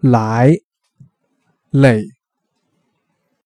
来累。